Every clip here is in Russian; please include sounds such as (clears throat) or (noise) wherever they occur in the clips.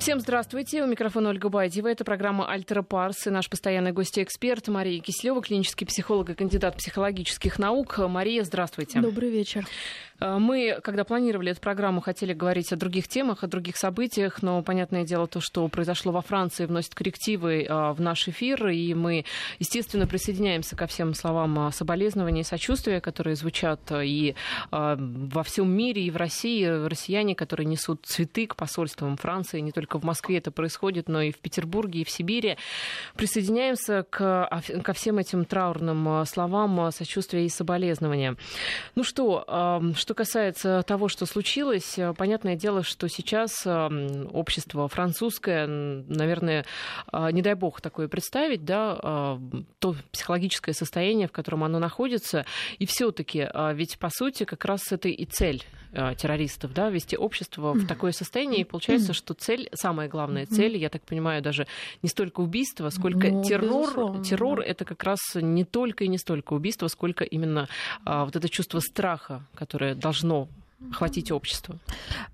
Всем здравствуйте. У микрофона Ольга Байдева. Это программа «Альтера Парс» и наш постоянный гость-эксперт Мария Кислева, клинический психолог и кандидат психологических наук. Мария, здравствуйте. Добрый вечер. Э, мы, когда планировали эту программу, хотели говорить о других темах, о других событиях, но, понятное дело, то, что произошло во Франции, вносит коррективы э, в наш эфир, и мы, естественно, присоединяемся ко всем словам соболезнования и сочувствия, которые звучат и э, во всем мире, и в России. Россияне, которые несут цветы к посольствам Франции, не только в Москве это происходит, но и в Петербурге, и в Сибири. Присоединяемся к, ко всем этим траурным словам сочувствия и соболезнования. Ну что, что касается того, что случилось, понятное дело, что сейчас общество французское, наверное, не дай бог такое представить, да, то психологическое состояние, в котором оно находится, и все-таки, ведь по сути как раз это и цель террористов, да, вести общество в такое состояние, и получается, что цель, самая главная цель, я так понимаю, даже не столько убийство, сколько ну, террор, террор да. это как раз не только и не столько убийство, сколько именно вот это чувство страха, которое должно хватить общество.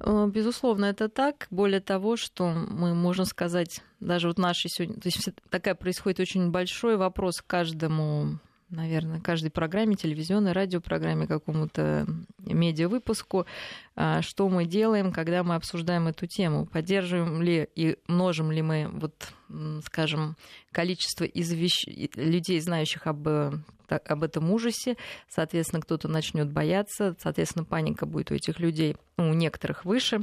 Э, безусловно, это так. Более того, что мы можем сказать, даже вот наши сегодня, то есть такая происходит очень большой вопрос каждому наверное, каждой программе, телевизионной, радиопрограмме, какому-то медиавыпуску, а, что мы делаем, когда мы обсуждаем эту тему. Поддерживаем ли и множим ли мы, вот, скажем, количество извещ... людей, знающих об об этом ужасе, соответственно, кто-то начнет бояться, соответственно, паника будет у этих людей, ну, у некоторых выше,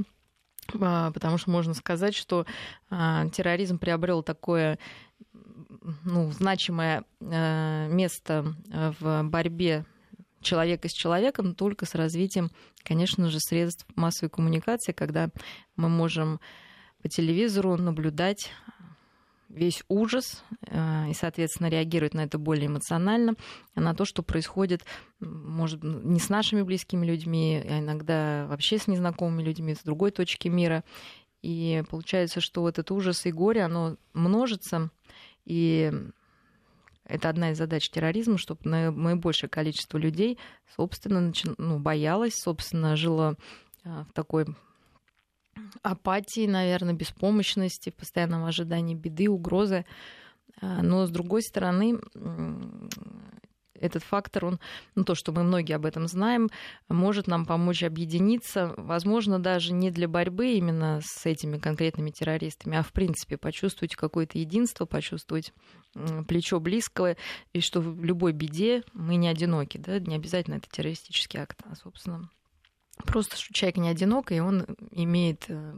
а, потому что можно сказать, что а, терроризм приобрел такое ну, значимое а, место в борьбе человека с человеком только с развитием, конечно же, средств массовой коммуникации, когда мы можем по телевизору наблюдать весь ужас э, и, соответственно, реагировать на это более эмоционально, на то, что происходит, может, не с нашими близкими людьми, а иногда вообще с незнакомыми людьми, с другой точки мира. И получается, что этот ужас и горе, оно множится, и это одна из задач терроризма, чтобы наибольшее количество людей, собственно, ну, боялось, собственно, жило э, в такой апатии, наверное, беспомощности, в постоянном ожидании беды, угрозы. А, но, с другой стороны, этот фактор, он, ну, то, что мы многие об этом знаем, может нам помочь объединиться, возможно, даже не для борьбы именно с этими конкретными террористами, а в принципе почувствовать какое-то единство, почувствовать плечо близкого, и что в любой беде мы не одиноки, да, не обязательно это террористический акт, а, собственно, Просто что человек не одинок, и он имеет э,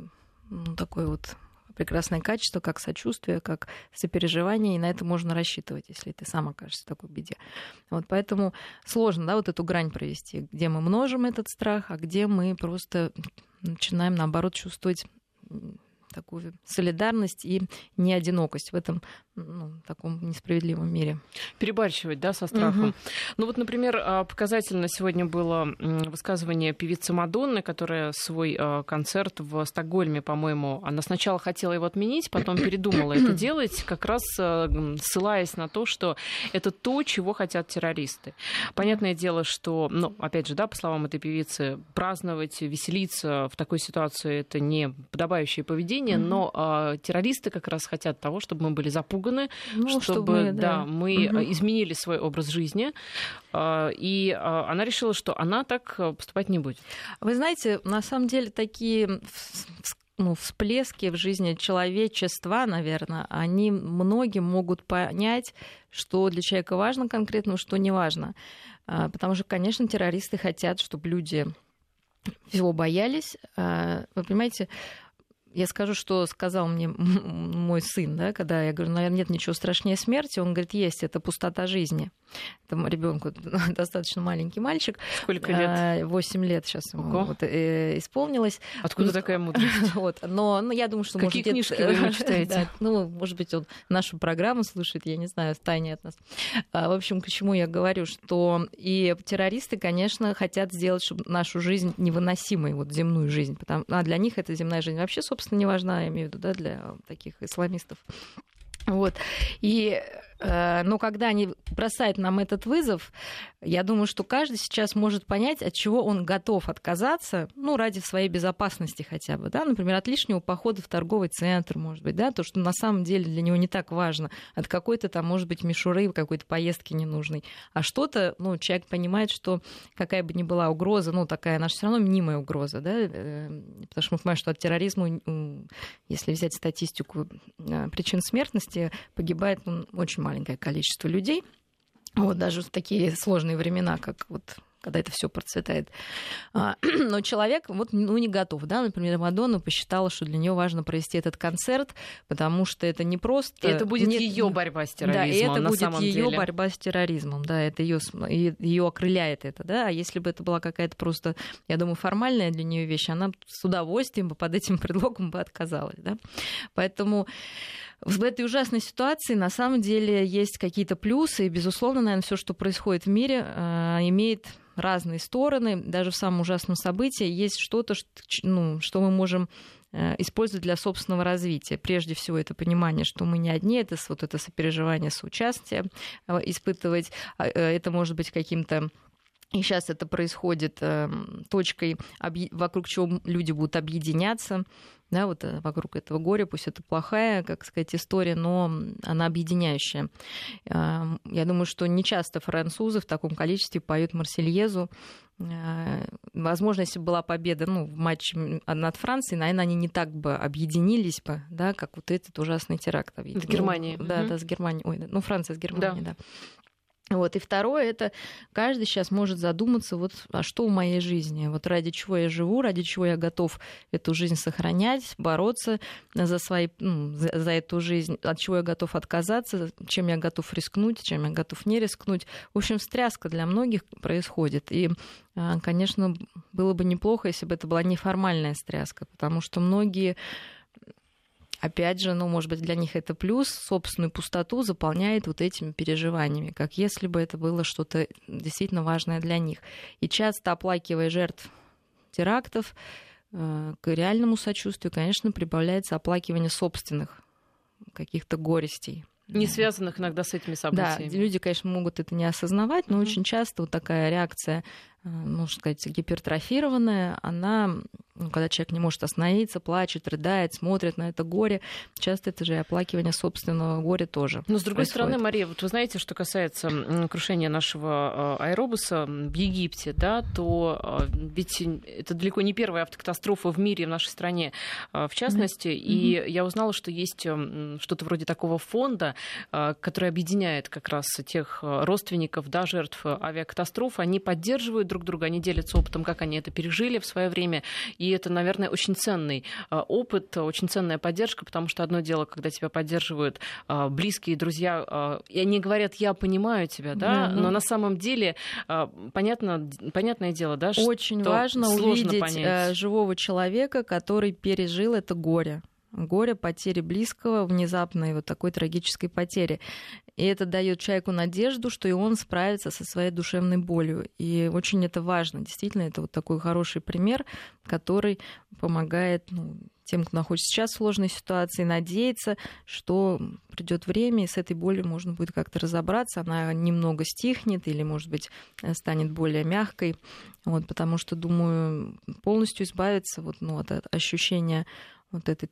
ну, такое вот прекрасное качество, как сочувствие, как сопереживание, и на это можно рассчитывать, если ты сам окажешься в такой беде. Вот поэтому сложно, да, вот эту грань провести, где мы множим этот страх, а где мы просто начинаем, наоборот, чувствовать такую солидарность и не одинокость в этом ну, таком несправедливом мире. Перебарщивать, да, со страхом. Угу. Ну вот, например, а, показательно сегодня было высказывание певицы Мадонны, которая свой а, концерт в Стокгольме, по-моему, она сначала хотела его отменить, потом передумала это (coughs) делать, как раз а, ссылаясь на то, что это то, чего хотят террористы. Понятное дело, что, ну, опять же, да, по словам этой певицы, праздновать, веселиться в такой ситуации это не подобающее поведение, но террористы как раз хотят того, чтобы мы были запуганы ну, чтобы, чтобы да, да, мы угу. изменили свой образ жизни. А, и а, она решила, что она так э, поступать не будет. Вы знаете, на самом деле такие ну, всплески в жизни человечества, наверное, они многим могут понять, что для человека важно конкретно, что не важно. А, потому что, конечно, террористы хотят, чтобы люди всего боялись. Вы понимаете, я скажу, что сказал мне (laughs) мой сын, да, когда я говорю, наверное, нет ничего страшнее смерти, он говорит, есть, это пустота жизни. Этому ребенку (laughs) достаточно маленький мальчик. Сколько лет? Восемь лет сейчас ему вот, э, исполнилось. Откуда ну, такая мудрость? (laughs) Вот, но ну, я думаю, что Какие может, книжки вы ему читаете? да, ну, может быть, он нашу программу слушает, я не знаю, в тайне от нас. А, в общем, к чему я говорю, что и террористы, конечно, хотят сделать чтобы нашу жизнь невыносимой, вот земную жизнь, потому, а для них эта земная жизнь вообще, собственно, не важна, я имею в виду, да, для таких исламистов Вот. И Э, но когда они бросают нам этот вызов, я думаю, что каждый сейчас может понять, от чего он готов отказаться, ну, ради своей безопасности хотя бы, да, например, от лишнего похода в торговый центр, может быть, да, то, что на самом деле для него не так важно, от какой-то там, может быть, мишуры, какой-то поездки ненужной, а что-то, ну, человек понимает, что какая бы ни была угроза, ну, такая наша все равно мнимая угроза, да, э, потому что мы понимаем, что от терроризма, если взять статистику э, причин смертности, погибает ну, очень маленькое количество людей. Вот даже в такие сложные времена, как вот когда это все процветает. А, (clears throat) но человек вот, ну, не готов. Да? Например, Мадонна посчитала, что для нее важно провести этот концерт, потому что это не просто... И это будет ее борьба с терроризмом. Да, и это на будет самом ее деле. борьба с терроризмом. Да, это ее, ее окрыляет это. Да? А если бы это была какая-то просто, я думаю, формальная для нее вещь, она с удовольствием бы под этим (laughs) предлогом бы отказалась. Да? Поэтому в этой ужасной ситуации на самом деле есть какие-то плюсы, и, безусловно, наверное, все, что происходит в мире, э, имеет разные стороны. Даже в самом ужасном событии есть что-то, ну, что мы можем э, использовать для собственного развития. Прежде всего, это понимание, что мы не одни, это вот это сопереживание, соучастие э, испытывать. А, это может быть каким-то и сейчас это происходит точкой, вокруг чего люди будут объединяться да, вот э, вокруг этого горя, пусть это плохая, как сказать, история, но она объединяющая. Я думаю, что не часто французы в таком количестве поют Марсельезу. Э, возможно, если бы была победа ну, в матче над Францией, наверное, они не так бы объединились бы, да, как вот этот ужасный теракт. В Германии. Ну, да, да, с Германией. Ой, ну, Франция с Германией, да. да. Вот. И второе, это каждый сейчас может задуматься, вот, а что в моей жизни, вот ради чего я живу, ради чего я готов эту жизнь сохранять, бороться за, свои, ну, за, за эту жизнь, от чего я готов отказаться, чем я готов рискнуть, чем я готов не рискнуть. В общем, встряска для многих происходит. И, а, конечно, было бы неплохо, если бы это была неформальная стряска, потому что многие опять же, ну, может быть, для них это плюс, собственную пустоту заполняет вот этими переживаниями, как если бы это было что-то действительно важное для них. И часто оплакивая жертв терактов, э, к реальному сочувствию, конечно, прибавляется оплакивание собственных каких-то горестей. Не связанных иногда с этими событиями. Да, люди, конечно, могут это не осознавать, но mm-hmm. очень часто вот такая реакция Э, можно сказать, гипертрофированная, она, ну, когда человек не может остановиться, плачет, рыдает, смотрит на это горе, часто это же и оплакивание собственного горя тоже. Но с другой происходит. стороны, Мария, вот вы знаете, что касается крушения нашего э, аэробуса в Египте, да, то э, ведь это далеко не первая автокатастрофа в мире, в нашей стране, в частности, mm-hmm. и я узнала, что есть что-то вроде такого фонда, который объединяет как раз тех родственников, да, жертв авиакатастроф, они поддерживают друг друга, они делятся опытом, как они это пережили в свое время. И это, наверное, очень ценный а, опыт, очень ценная поддержка, потому что одно дело, когда тебя поддерживают а, близкие друзья, а, и они говорят, я понимаю тебя, да, mm-hmm. но на самом деле понятно, понятное дело, да, очень важно увидеть понять. Э, живого человека, который пережил это горе горе, потери близкого, внезапной вот такой трагической потери. И это дает человеку надежду, что и он справится со своей душевной болью. И очень это важно. Действительно, это вот такой хороший пример, который помогает ну, тем, кто находится сейчас в сложной ситуации, надеяться, что придет время, и с этой болью можно будет как-то разобраться. Она немного стихнет или, может быть, станет более мягкой. Вот, потому что, думаю, полностью избавиться вот, ну, от ощущения вот этой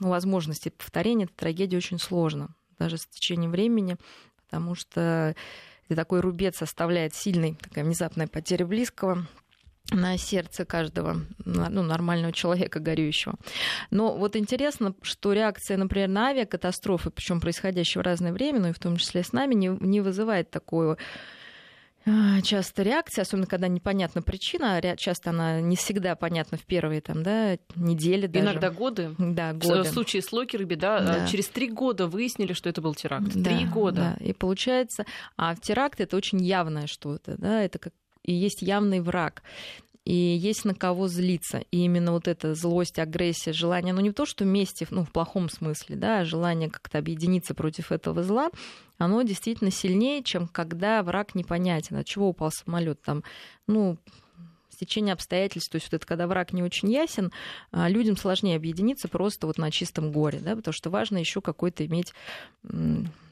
ну, возможности повторения этой трагедии очень сложно даже с течением времени, потому что такой рубец составляет сильный, такая внезапная потеря близкого на сердце каждого ну, нормального человека горюющего. Но вот интересно, что реакция, например, на авиакатастрофы, причем происходящие в разное время, ну и в том числе с нами, не, не вызывает такую а, часто реакция, особенно когда непонятна причина, часто она не всегда понятна в первые там, да, недели даже. Иногда годы. Да, годы. В случае с Локерби, да, да, через три года выяснили, что это был теракт. Да, три года. Да. И получается, а в теракт это очень явное что-то, да, это как и есть явный враг и есть на кого злиться. И именно вот эта злость, агрессия, желание, ну не то, что вместе, ну в плохом смысле, да, а желание как-то объединиться против этого зла, оно действительно сильнее, чем когда враг непонятен. От чего упал самолет там? Ну, стечение обстоятельств, то есть вот это когда враг не очень ясен, а, людям сложнее объединиться просто вот на чистом горе, да, потому что важно еще какой-то иметь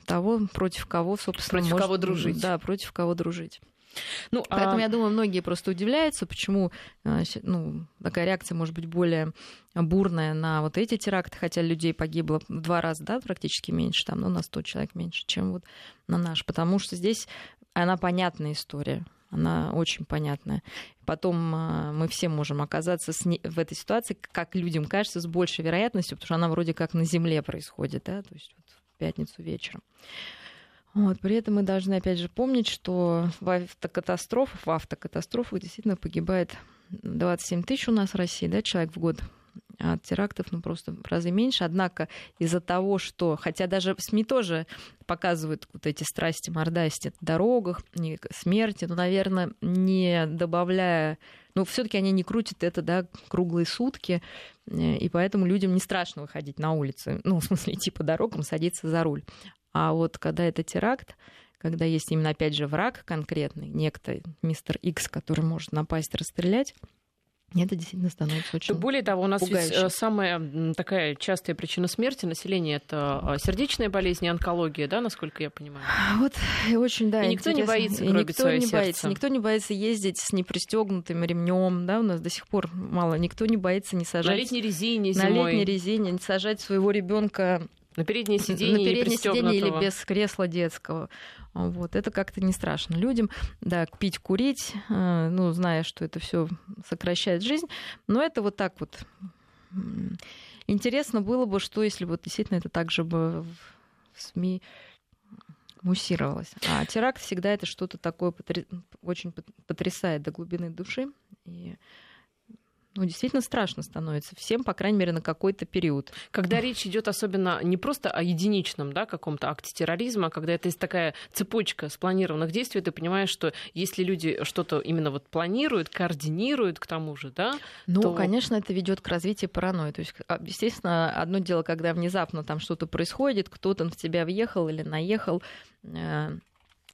того, против кого, собственно, против может, кого дружить. Да, против кого дружить. Ну, Поэтому, а... я думаю, многие просто удивляются, почему а, ну, такая реакция может быть более бурная на вот эти теракты, хотя людей погибло в два раза, да, практически меньше, там, ну, на 100 человек меньше, чем вот на наш. Потому что здесь она понятная история она очень понятная. Потом а, мы все можем оказаться в этой ситуации, как людям кажется, с большей вероятностью, потому что она вроде как на земле происходит, да, то есть вот в пятницу вечером. Вот, при этом мы должны, опять же, помнить, что в автокатастрофах, в автокатастрофах действительно погибает 27 тысяч у нас в России, да, человек в год от терактов ну, просто в разы меньше. Однако из-за того, что, хотя даже СМИ тоже показывают вот эти страсти, мордасти в дорогах, смерти, но, наверное, не добавляя но все-таки они не крутят это, да, круглые сутки, э, и поэтому людям не страшно выходить на улицы, ну, в смысле, идти по дорогам, садиться за руль. А вот когда это теракт, когда есть именно, опять же, враг конкретный, некто, мистер Икс, который может напасть, расстрелять, это действительно становится очень Более того, у нас ведь э, самая такая частая причина смерти населения это а, сердечная болезнь и онкология, да, насколько я понимаю. Вот очень, да. И никто не боится и никто свое не сердце. боится, никто не боится ездить с непристегнутым ремнем, да, у нас до сих пор мало. Никто не боится не сажать на летней резине зимой. На летней резине не сажать своего ребенка на переднее сиденье, на переднее сиденье или без кресла детского. Вот, это как-то не страшно людям. Да, пить, курить, э, ну, зная, что это все сокращает жизнь. Но это вот так вот. Интересно было бы, что если вот действительно это также бы в СМИ муссировалось. А теракт всегда это что-то такое потр... очень потрясает до глубины души. И ну, действительно страшно становится всем, по крайней мере, на какой-то период. Когда речь идет особенно не просто о единичном да, каком-то акте терроризма, а когда это есть такая цепочка спланированных действий, ты понимаешь, что если люди что-то именно вот планируют, координируют к тому же, да, ну, то... конечно, это ведет к развитию паранойи. То есть, а, естественно, одно дело, когда внезапно там что-то происходит, кто-то в тебя въехал или наехал, э,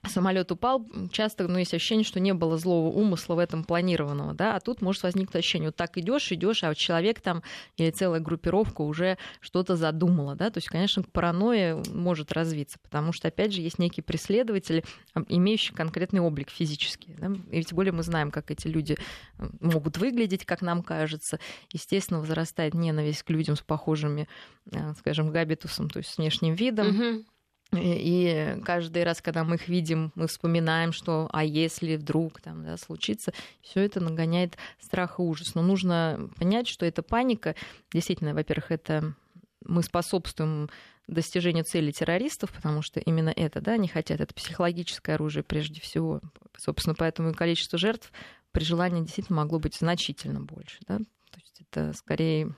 самолет упал, часто ну, есть ощущение, что не было злого умысла в этом планированного, да, а тут может возникнуть ощущение, вот так идешь, идешь, а вот человек там или целая группировка уже что-то задумала, да, то есть, конечно, паранойя может развиться, потому что, опять же, есть некие преследователи, имеющие конкретный облик физический, да? и тем более мы знаем, как эти люди могут выглядеть, как нам кажется, естественно, возрастает ненависть к людям с похожими, э, скажем, габитусом, то есть с внешним видом, угу и каждый раз, когда мы их видим, мы вспоминаем, что а если вдруг там да, случится, все это нагоняет страх и ужас. Но нужно понять, что эта паника, действительно, во-первых, это мы способствуем достижению цели террористов, потому что именно это, да, они хотят, это психологическое оружие прежде всего. Собственно, поэтому и количество жертв при желании действительно могло быть значительно больше, да. То есть это скорее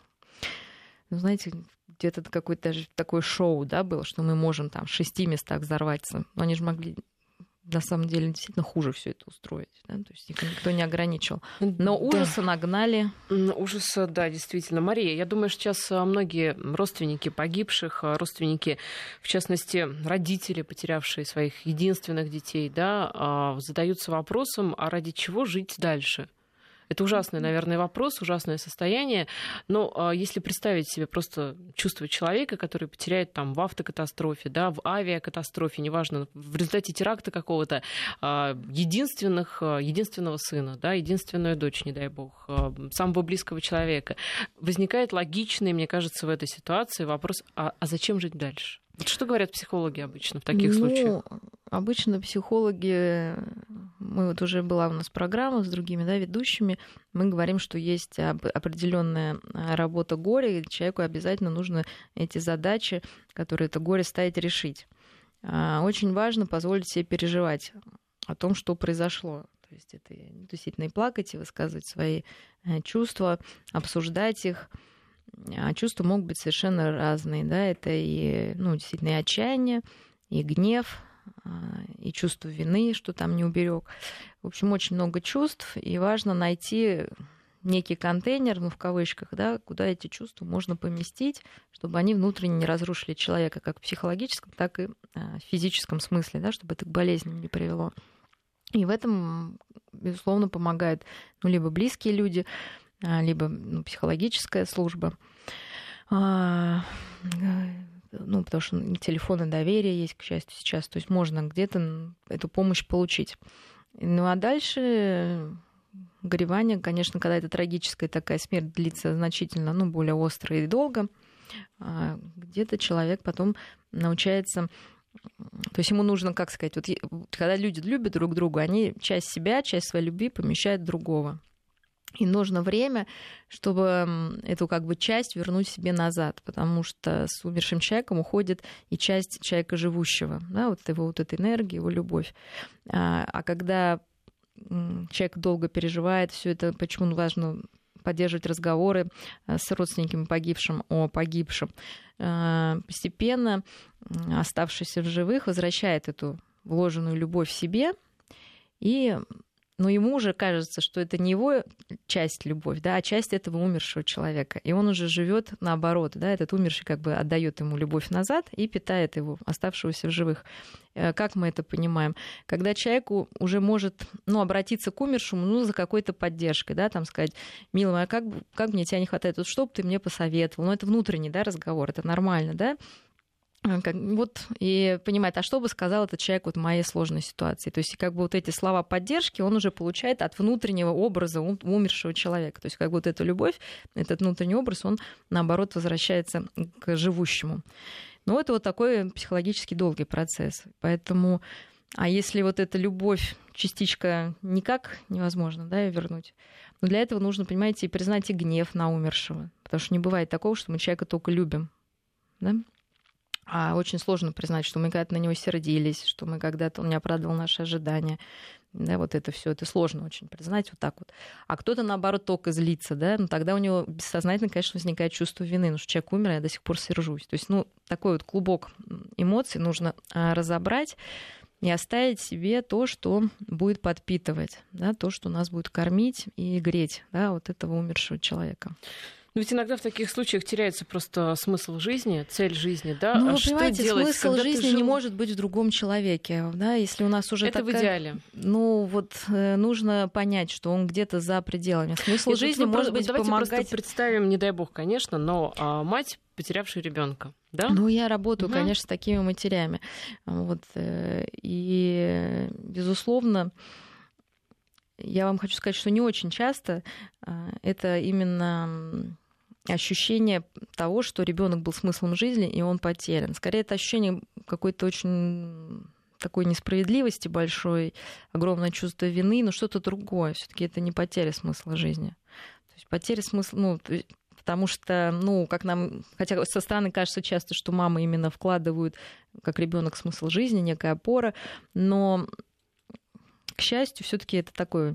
ну, знаете, где-то какое-то даже такое шоу, да, было, что мы можем там в шести местах взорваться. Но они же могли на самом деле действительно хуже все это устроить. Да? То есть их никто не ограничил. Но ужасы да. нагнали. Ужаса, да, действительно. Мария, я думаю, что сейчас а, многие родственники погибших, а, родственники, в частности, родители, потерявшие своих единственных детей, да, а, задаются вопросом, а ради чего жить дальше? Это ужасный, наверное, вопрос, ужасное состояние. Но а, если представить себе просто чувство человека, который потеряет там в автокатастрофе, да, в авиакатастрофе, неважно, в результате теракта какого-то, а, единственных, а, единственного сына, да, единственную дочь, не дай бог, самого близкого человека, возникает логичный, мне кажется, в этой ситуации вопрос, а, а зачем жить дальше? Что говорят психологи обычно в таких ну, случаях? Обычно психологи, мы вот уже была у нас программа с другими да, ведущими, мы говорим, что есть определенная работа горя, и человеку обязательно нужно эти задачи, которые это горе ставить, решить. А, очень важно позволить себе переживать о том, что произошло. То есть это действительно и плакать, и высказывать свои э, чувства, обсуждать их. А чувства могут быть совершенно разные, да, это и, ну, действительно, и отчаяние, и гнев, а, и чувство вины, что там не уберег. В общем, очень много чувств, и важно найти некий контейнер, ну, в кавычках, да, куда эти чувства можно поместить, чтобы они внутренне не разрушили человека, как в психологическом, так и а, в физическом смысле, да, чтобы это к болезням не привело. И в этом, безусловно, помогают ну, либо близкие люди, а, либо ну, психологическая служба. Ну, потому что телефоны доверия есть, к счастью, сейчас. То есть можно где-то эту помощь получить. Ну а дальше горевание, конечно, когда это трагическая такая смерть длится значительно, ну, более остро и долго, а где-то человек потом научается то есть ему нужно, как сказать, вот когда люди любят друг друга, они часть себя, часть своей любви помещают другого. И нужно время, чтобы эту как бы часть вернуть себе назад, потому что с умершим человеком уходит и часть человека живущего, да, вот его вот эта энергия, его любовь. А, а когда человек долго переживает все это, почему важно поддерживать разговоры э, с родственниками погибшим о погибшем. Э, постепенно оставшийся в живых возвращает эту вложенную любовь в себе и но ему уже кажется, что это не его часть любовь, да, а часть этого умершего человека. И он уже живет наоборот, да, этот умерший как бы отдает ему любовь назад и питает его, оставшегося в живых. Э, как мы это понимаем? Когда человеку уже может ну, обратиться к умершему ну, за какой-то поддержкой, да, там сказать, милая, как, как мне тебя не хватает, вот что бы ты мне посоветовал? Ну, это внутренний да, разговор, это нормально, да, как, вот, и понимает, а что бы сказал этот человек вот в моей сложной ситуации. То есть, как бы вот эти слова поддержки он уже получает от внутреннего образа умершего человека. То есть, как бы вот эта любовь, этот внутренний образ, он, наоборот, возвращается к живущему. Но это вот такой психологически долгий процесс. Поэтому, а если вот эта любовь, частичка никак невозможно да, вернуть, но для этого нужно, понимаете, и признать и гнев на умершего. Потому что не бывает такого, что мы человека только любим. Да? А очень сложно признать, что мы когда-то на него сердились, что мы когда-то он не оправдывал наши ожидания. Да, вот это все, это сложно очень признать вот так вот. А кто-то, наоборот, только злится, да, ну тогда у него бессознательно, конечно, возникает чувство вины, ну что человек умер, а я до сих пор сержусь. То есть, ну, такой вот клубок эмоций нужно а, разобрать и оставить себе то, что будет подпитывать, да, то, что нас будет кормить и греть, да, вот этого умершего человека. Но ведь иногда в таких случаях теряется просто смысл жизни, цель жизни, да? Ну, вы что понимаете, делать, смысл жизни жил... не может быть в другом человеке, да, если у нас уже Это такая... в идеале. Ну, вот э, нужно понять, что он где-то за пределами. Смысл Нет, жизни может быть давайте помогать... просто представим, не дай бог, конечно, но а, мать потерявшая ребенка, да? Ну, я работаю, угу. конечно, с такими матерями. Вот, э, и, безусловно, я вам хочу сказать, что не очень часто а, это именно ощущение того, что ребенок был смыслом жизни, и он потерян. Скорее, это ощущение какой-то очень такой несправедливости большой, огромное чувство вины, но что-то другое. Все-таки это не потеря смысла жизни. То есть потеря смысла, ну, потому что, ну, как нам, хотя со стороны кажется часто, что мамы именно вкладывают как ребенок смысл жизни, некая опора, но к счастью, все-таки это такое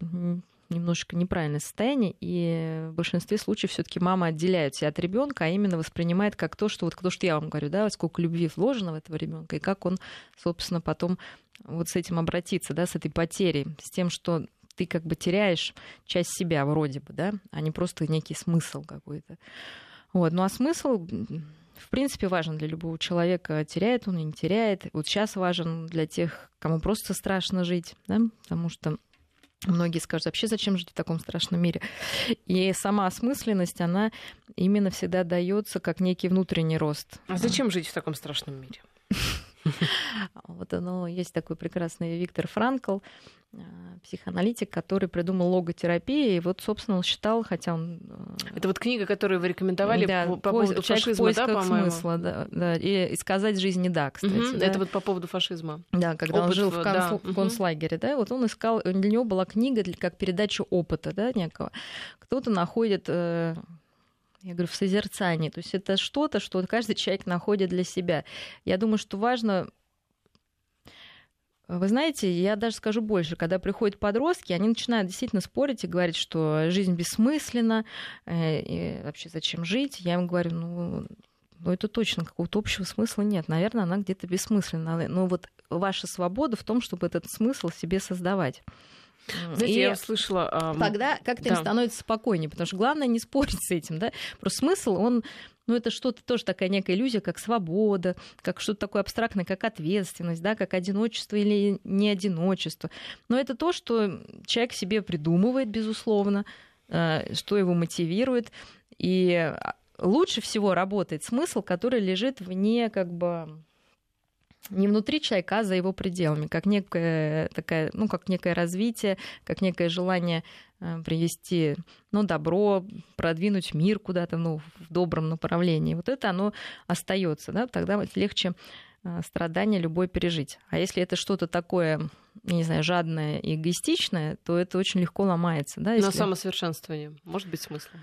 немножечко неправильное состояние, и в большинстве случаев все-таки мама отделяет себя от ребенка, а именно воспринимает как то, что вот то, что я вам говорю, да, сколько любви вложено в этого ребенка, и как он, собственно, потом вот с этим обратиться, да, с этой потерей, с тем, что ты как бы теряешь часть себя вроде бы, да, а не просто некий смысл какой-то. Вот. Ну а смысл, в принципе, важен для любого человека. Теряет он или не теряет. Вот сейчас важен для тех, кому просто страшно жить, да, потому что Многие скажут, вообще зачем жить в таком страшном мире? И сама осмысленность, она именно всегда дается как некий внутренний рост. А зачем жить в таком страшном мире? (laughs) Вот оно, есть такой прекрасный Виктор Франкл, э, психоаналитик, который придумал логотерапию, и вот, собственно, он считал, хотя он... Э, Это вот книга, которую вы рекомендовали да, по, по поводу фашизма, да, по-моему? смысла, да, да, и, и сказать жизнь не да, кстати. Угу, да. Это вот по поводу фашизма. Да, когда Опыт, он жил в, концл... да. в концлагере, да, вот он искал, для него была книга как передача опыта, да, некого. Кто-то находит э, я говорю, в созерцании. То есть это что-то, что каждый человек находит для себя. Я думаю, что важно вы знаете, я даже скажу больше, когда приходят подростки, они начинают действительно спорить и говорить, что жизнь бессмысленна, э, и вообще зачем жить. Я им говорю, ну, ну это точно какого-то общего смысла нет. Наверное, она где-то бессмысленна. Но вот ваша свобода в том, чтобы этот смысл себе создавать. Знаете, и я слышала... Тогда как-то да. им становится спокойнее, потому что главное не спорить с этим, да. Просто смысл, он но это что-то тоже такая некая иллюзия, как свобода, как что-то такое абстрактное, как ответственность, да, как одиночество или не одиночество. Но это то, что человек себе придумывает, безусловно, э, что его мотивирует. И лучше всего работает смысл, который лежит вне как бы не внутри человека, а за его пределами, как некое, такая, ну, как некое развитие, как некое желание э, привести ну, добро, продвинуть мир куда-то ну, в добром направлении. Вот это оно остается, да, тогда легче э, страдания любой пережить. А если это что-то такое, не знаю, жадное и эгоистичное, то это очень легко ломается. Да, если... На самосовершенствование может быть смыслом?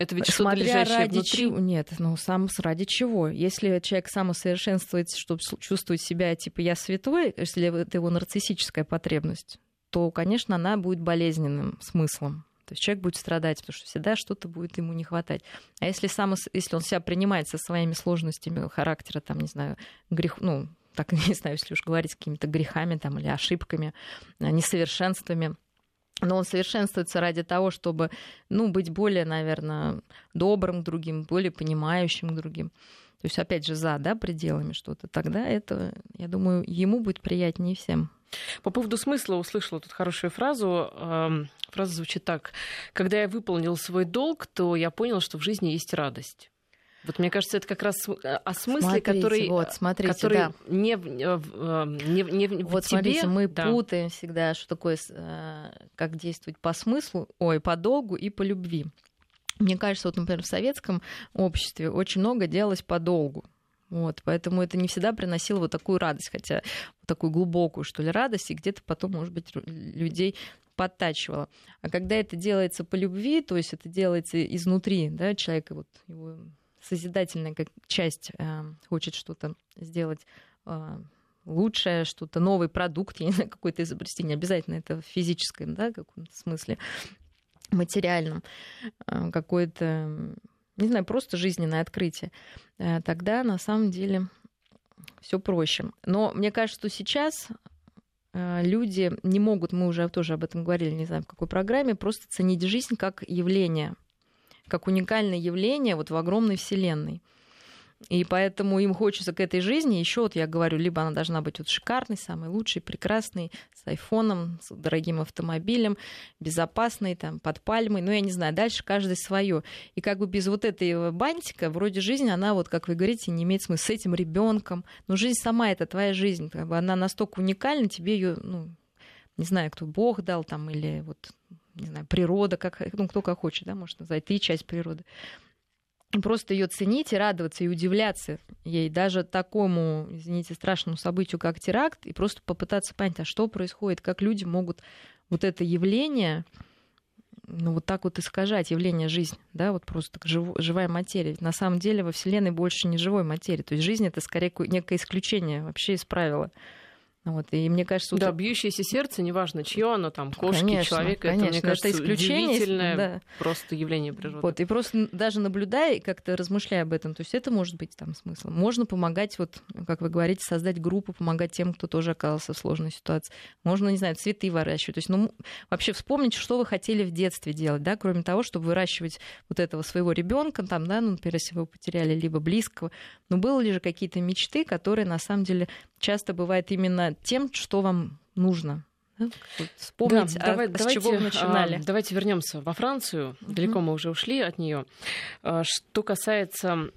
Это ведь что-то лежащее ради внутри. Чего? Нет, ну сам ради чего? Если человек самосовершенствуется, чтобы чувствовать себя, типа, я святой, если это его нарциссическая потребность, то, конечно, она будет болезненным смыслом. То есть человек будет страдать, потому что всегда что-то будет ему не хватать. А если, сам, если он себя принимает со своими сложностями характера, там, не знаю, грех, ну, так (laughs) не знаю, если уж говорить какими-то грехами там, или ошибками, несовершенствами, но он совершенствуется ради того, чтобы ну, быть более, наверное, добрым к другим, более понимающим к другим. То есть, опять же, за да, пределами что-то. Тогда это, я думаю, ему будет приятнее всем. По поводу смысла услышала тут хорошую фразу. Фраза звучит так. Когда я выполнил свой долг, то я понял, что в жизни есть радость. Вот мне кажется, это как раз э, о смысле, смотрите, который, вот, смотрите, который да. не, э, э, не, не, не вот в смотрите, тебе. мы да. путаем всегда, что такое, как действовать по смыслу, ой, по долгу и по любви. Мне кажется, вот, например, в советском обществе очень много делалось по долгу. Вот, поэтому это не всегда приносило вот такую радость, хотя вот такую глубокую, что ли, радость, и где-то потом, может быть, людей подтачивало. А когда это делается по любви, то есть это делается изнутри, да, человека вот его созидательная как часть э, хочет что-то сделать э, лучшее, что-то, новый продукт, я не знаю, какое-то изобретение, обязательно это в физическом, да, каком-то смысле, материальном, э, какое-то, не знаю, просто жизненное открытие, э, тогда на самом деле все проще. Но мне кажется, что сейчас э, люди не могут, мы уже тоже об этом говорили, не знаю в какой программе, просто ценить жизнь как явление – как уникальное явление вот в огромной вселенной. И поэтому им хочется к этой жизни еще, вот я говорю, либо она должна быть вот шикарной, самой лучшей, прекрасной, с айфоном, с дорогим автомобилем, безопасной, там, под пальмой, ну, я не знаю, дальше каждый свое. И как бы без вот этой бантика, вроде жизнь, она вот, как вы говорите, не имеет смысла с этим ребенком. Но жизнь сама это твоя жизнь, как бы она настолько уникальна, тебе ее, ну, не знаю, кто Бог дал там, или вот не знаю, природа, как, ну, кто как хочет, да, может назвать, ты часть природы. Просто ее ценить и радоваться, и удивляться ей, даже такому, извините, страшному событию, как теракт, и просто попытаться понять, а что происходит, как люди могут вот это явление, ну, вот так вот искажать явление жизни, да, вот просто жив, живая материя. на самом деле во Вселенной больше не живой материи. То есть жизнь это скорее некое исключение вообще из правила. Вот, и мне кажется, да, бьющееся сердце, неважно, чье оно там, кошки, конечно, человека, конечно, это, мне кажется, это исключение, удивительное да. просто явление природы. Вот, и просто даже наблюдая и как-то размышляя об этом, то есть это может быть там смысл. Можно помогать, вот, как вы говорите, создать группу, помогать тем, кто тоже оказался в сложной ситуации. Можно, не знаю, цветы выращивать. То есть, ну, вообще вспомнить, что вы хотели в детстве делать, да, кроме того, чтобы выращивать вот этого своего ребенка, там, да, ну, например, если вы потеряли либо близкого. Но было ли же какие-то мечты, которые на самом деле часто бывает именно тем, что вам нужно. Вспомнить, да, а, давай, с давайте, чего вы начинали. А, давайте вернемся во Францию. Угу. Далеко мы уже ушли от нее. А, что касается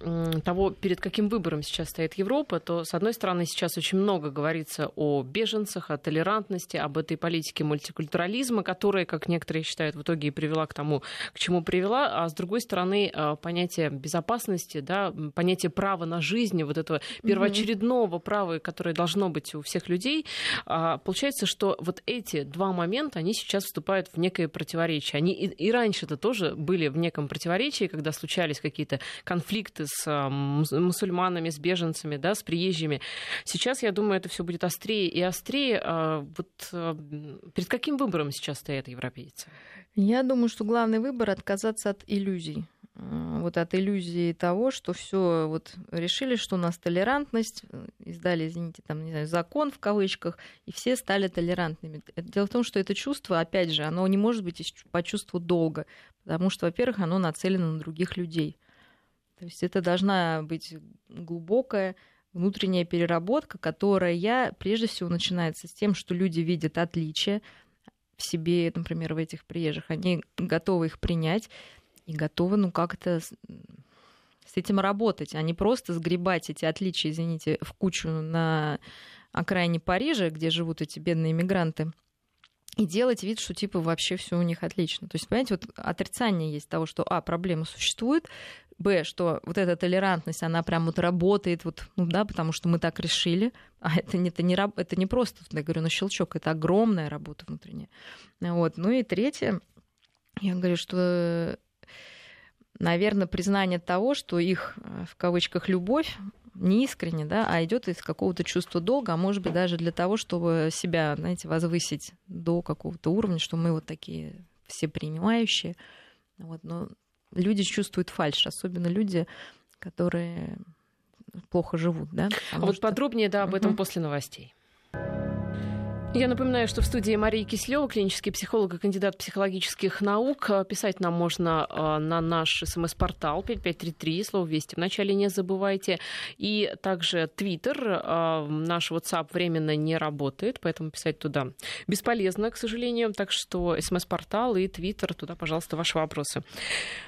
того, перед каким выбором сейчас стоит Европа, то, с одной стороны, сейчас очень много говорится о беженцах, о толерантности, об этой политике мультикультурализма, которая, как некоторые считают, в итоге и привела к тому, к чему привела. А с другой стороны, а, понятие безопасности, да, понятие права на жизнь, вот этого первоочередного права, которое должно быть у всех людей, получается, что вот эти два момента, они сейчас вступают в некое противоречие. Они и, и раньше-то тоже были в неком противоречии, когда случались какие-то конфликты с а, мусульманами, с беженцами, да, с приезжими. Сейчас, я думаю, это все будет острее и острее. А, вот а, перед каким выбором сейчас стоят европейцы? Я думаю, что главный выбор отказаться от иллюзий вот от иллюзии того, что все вот решили, что у нас толерантность, э, издали, извините, там, не знаю, закон в кавычках, и все стали толерантными. Дело в том, что это чувство, опять же, оно не может быть по чувству долга, потому что, во-первых, оно нацелено на других людей. То есть это должна быть глубокая внутренняя переработка, которая прежде всего начинается с тем, что люди видят отличия в себе, например, в этих приезжих. Они готовы их принять и готовы, ну, как-то с этим работать, а не просто сгребать эти отличия, извините, в кучу на окраине Парижа, где живут эти бедные мигранты, и делать вид, что типа вообще все у них отлично. То есть, понимаете, вот отрицание есть того, что а, проблема существует, б, что вот эта толерантность, она прям вот работает, вот, ну да, потому что мы так решили, а это не, это не, это не просто, я говорю, на щелчок, это огромная работа внутренняя. Вот. Ну и третье, я говорю, что, наверное, признание того, что их, э, в кавычках, любовь не искренне, да, а идет из какого-то чувства долга, а может быть даже для того, чтобы себя, знаете, возвысить до какого-то уровня, что мы вот такие все принимающие. Вот, но люди чувствуют фальш, особенно люди, которые плохо живут, да. А вот что... подробнее, да, об этом угу. после новостей. Я напоминаю, что в студии Мария Кислева, клинический психолог и кандидат психологических наук. Писать нам можно а, на наш смс-портал 5533, слово «Вести» вначале не забывайте. И также Твиттер, а, наш WhatsApp временно не работает, поэтому писать туда бесполезно, к сожалению. Так что смс-портал и Твиттер, туда, пожалуйста, ваши вопросы.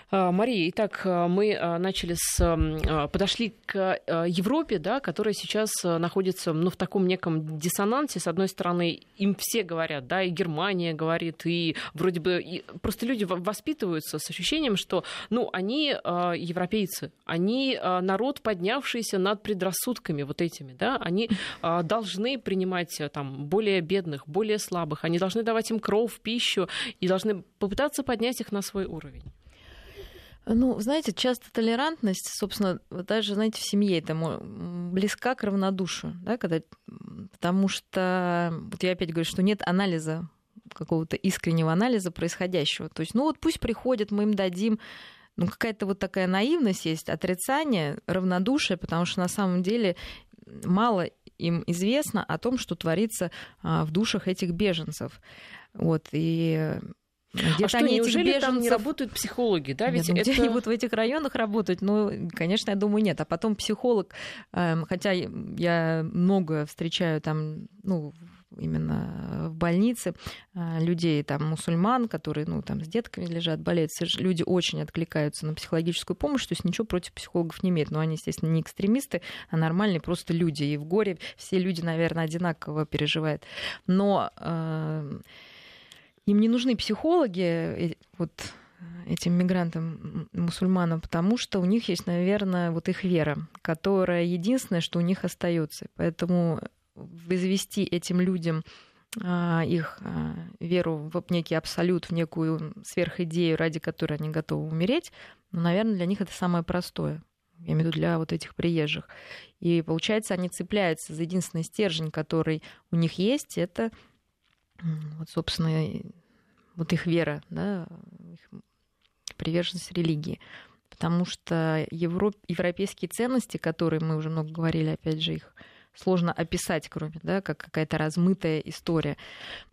А, Мария, итак, мы начали с... подошли к Европе, да, которая сейчас находится ну, в таком неком диссонансе. С одной стороны, им все говорят, да, и Германия говорит, и вроде бы и просто люди воспитываются с ощущением, что, ну, они европейцы, они народ, поднявшийся над предрассудками вот этими, да, они должны принимать там более бедных, более слабых, они должны давать им кровь, пищу и должны попытаться поднять их на свой уровень. Ну, знаете, часто толерантность, собственно, даже, знаете, в семье это близка к равнодушию, да, когда, потому что, вот я опять говорю, что нет анализа, какого-то искреннего анализа происходящего. То есть, ну вот пусть приходят, мы им дадим ну, какая-то вот такая наивность есть, отрицание, равнодушие, потому что на самом деле мало им известно о том, что творится а, в душах этих беженцев. Вот, и где-то а что, они неужели беженцев... там не работают психологи, да? Ведь нет, это... где они будут в этих районах работать? Ну, конечно, я думаю, нет. А потом психолог, эм, хотя я много встречаю там, ну, именно в больнице э, людей, там, мусульман, которые, ну, там, с детками лежат, болеют. Люди очень откликаются на психологическую помощь, то есть ничего против психологов не имеют. Но они, естественно, не экстремисты, а нормальные просто люди. И в горе все люди, наверное, одинаково переживают. Но э, им не нужны психологи, э, вот этим мигрантам, мусульманам, потому что у них есть, наверное, вот их вера, которая единственное, что у них остается. Поэтому возвести этим людям а, их а, веру в некий абсолют, в некую сверхидею, ради которой они готовы умереть, ну, наверное, для них это самое простое. Я имею в виду для вот этих приезжих. И получается, они цепляются за единственный стержень, который у них есть, это вот, собственно, вот их вера, да, их приверженность религии. Потому что европ... европейские ценности, которые мы уже много говорили, опять же, их сложно описать, кроме, да, как какая-то размытая история.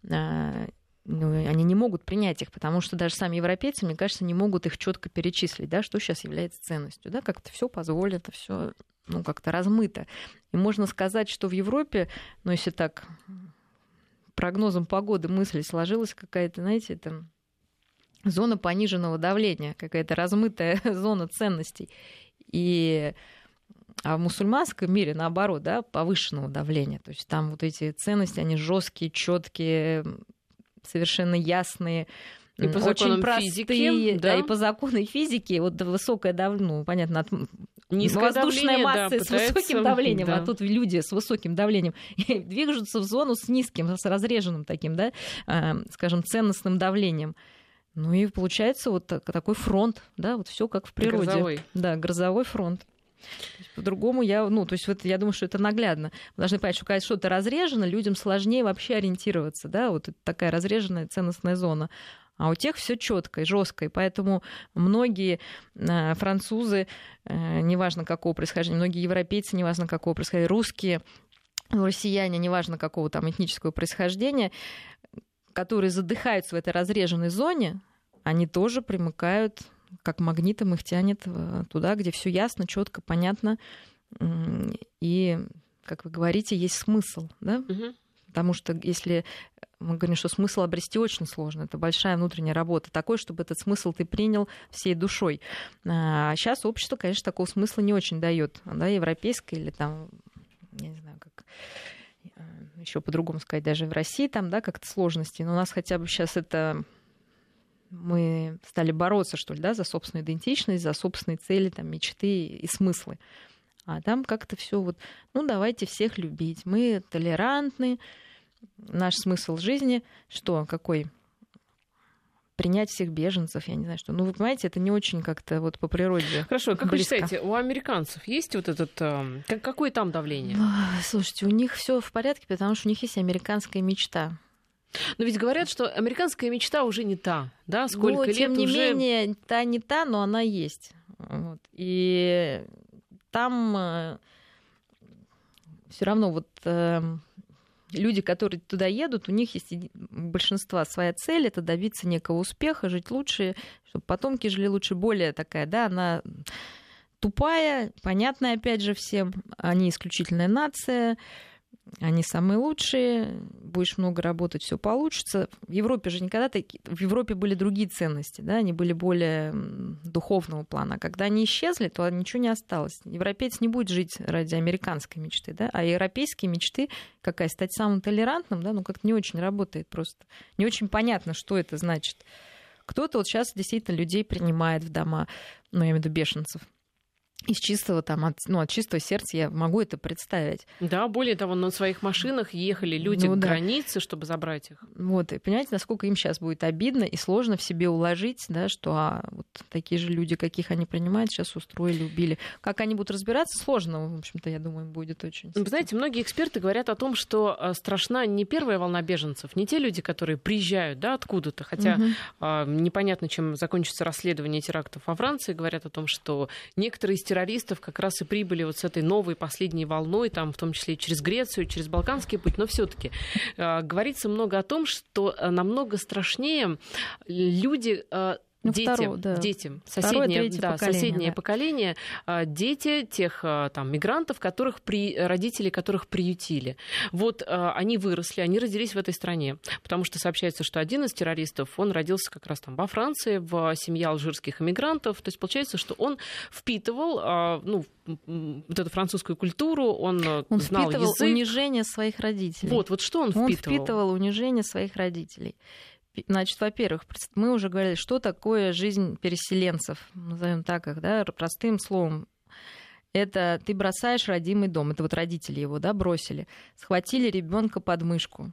А, ну, они не могут принять их, потому что даже сами европейцы, мне кажется, не могут их четко перечислить, да, что сейчас является ценностью, да, как-то все позволено, все ну, как-то размыто. И можно сказать, что в Европе, ну, если так прогнозом погоды мысли сложилась какая-то, знаете, там зона пониженного давления, какая-то размытая (laughs) зона ценностей. И а в мусульманском мире, наоборот, да, повышенного давления. То есть там вот эти ценности, они жесткие, четкие, совершенно ясные. И по очень простые, физики, да? да, и по закону физики, вот высокое давление, ну, понятно, от Низкое воздушная масса да, с высоким давлением, а да. а тут люди с высоким давлением (laughs) движутся в зону с низким, с разреженным таким, да, э, скажем, ценностным давлением. Ну и получается вот такой фронт, да, вот все как в природе. Грозовой. Да, грозовой фронт. По-другому я, ну, то есть вот я думаю, что это наглядно. Вы должны понять, что когда что-то разрежено, людям сложнее вообще ориентироваться, да, вот такая разреженная ценностная зона а у тех все четко и жестко. И поэтому многие э, французы, э, неважно какого происхождения, многие европейцы, неважно какого происхождения, русские, россияне, неважно какого там этнического происхождения, которые задыхаются в этой разреженной зоне, они тоже примыкают как магнитом их тянет туда, где все ясно, четко, понятно. И, как вы говорите, есть смысл, да? Угу. Потому что если мы говорим, что смысл обрести очень сложно. Это большая внутренняя работа. Такой, чтобы этот смысл ты принял всей душой. А сейчас общество, конечно, такого смысла не очень дает. Да, европейское или там, я не знаю, как э, еще по-другому сказать, даже в России там, да, как-то сложности. Но у нас хотя бы сейчас это мы стали бороться, что ли, да, за собственную идентичность, за собственные цели, там, мечты и смыслы. А там как-то все вот, ну, давайте всех любить. Мы толерантны, наш смысл жизни что, какой? принять всех беженцев, я не знаю что. Ну, вы понимаете, это не очень как-то вот по природе. Хорошо, как близко. вы считаете, у американцев есть вот этот... Э, какое там давление? Слушайте, у них все в порядке, потому что у них есть американская мечта. Но ведь говорят, что американская мечта уже не та, да? Сколько ну, лет тем не уже... менее, та не та, но она есть. Вот. И там э, все равно вот э, люди, которые туда едут, у них есть большинство своя цель, это добиться некого успеха, жить лучше, чтобы потомки жили лучше, более такая, да, она тупая, понятная опять же всем, они исключительная нация, они самые лучшие, будешь много работать, все получится. В Европе же никогда такие... В Европе были другие ценности, да, они были более духовного плана. Когда они исчезли, то ничего не осталось. Европеец не будет жить ради американской мечты, да, а европейские мечты, какая, стать самым толерантным, да, ну как-то не очень работает просто. Не очень понятно, что это значит. Кто-то вот сейчас действительно людей принимает в дома, ну, я имею в виду бешенцев, из чистого там, от, ну, от чистого сердца я могу это представить. Да, более того, на своих машинах ехали люди ну, к да. границе, чтобы забрать их. Вот, и понимаете, насколько им сейчас будет обидно и сложно в себе уложить, да, что а, вот такие же люди, каких они принимают, сейчас устроили, убили. Как они будут разбираться, сложно, в общем-то, я думаю, будет очень. Вы знаете, многие эксперты говорят о том, что а, страшна не первая волна беженцев, не те люди, которые приезжают, да, откуда-то, хотя угу. а, непонятно, чем закончится расследование терактов во Франции, говорят о том, что некоторые из террористов как раз и прибыли вот с этой новой последней волной, там, в том числе через Грецию, через Балканский путь, но все-таки э, говорится много о том, что э, намного страшнее люди э, ну, детям, второе, да. детям, соседнее, да, поколение, соседнее да. поколение, а, дети тех а, там мигрантов, которых при, родители которых приютили. Вот а, они выросли, они родились в этой стране, потому что сообщается, что один из террористов, он родился как раз там во Франции, в семье алжирских иммигрантов, то есть получается, что он впитывал, ну, вот эту французскую культуру, он, он знал впитывал язык. унижение своих родителей. Вот, вот что он впитывал? Он впитывал унижение своих родителей. Значит, во-первых, мы уже говорили, что такое жизнь переселенцев, назовем так их, да, простым словом. Это ты бросаешь родимый дом, это вот родители его, да, бросили, схватили ребенка под мышку,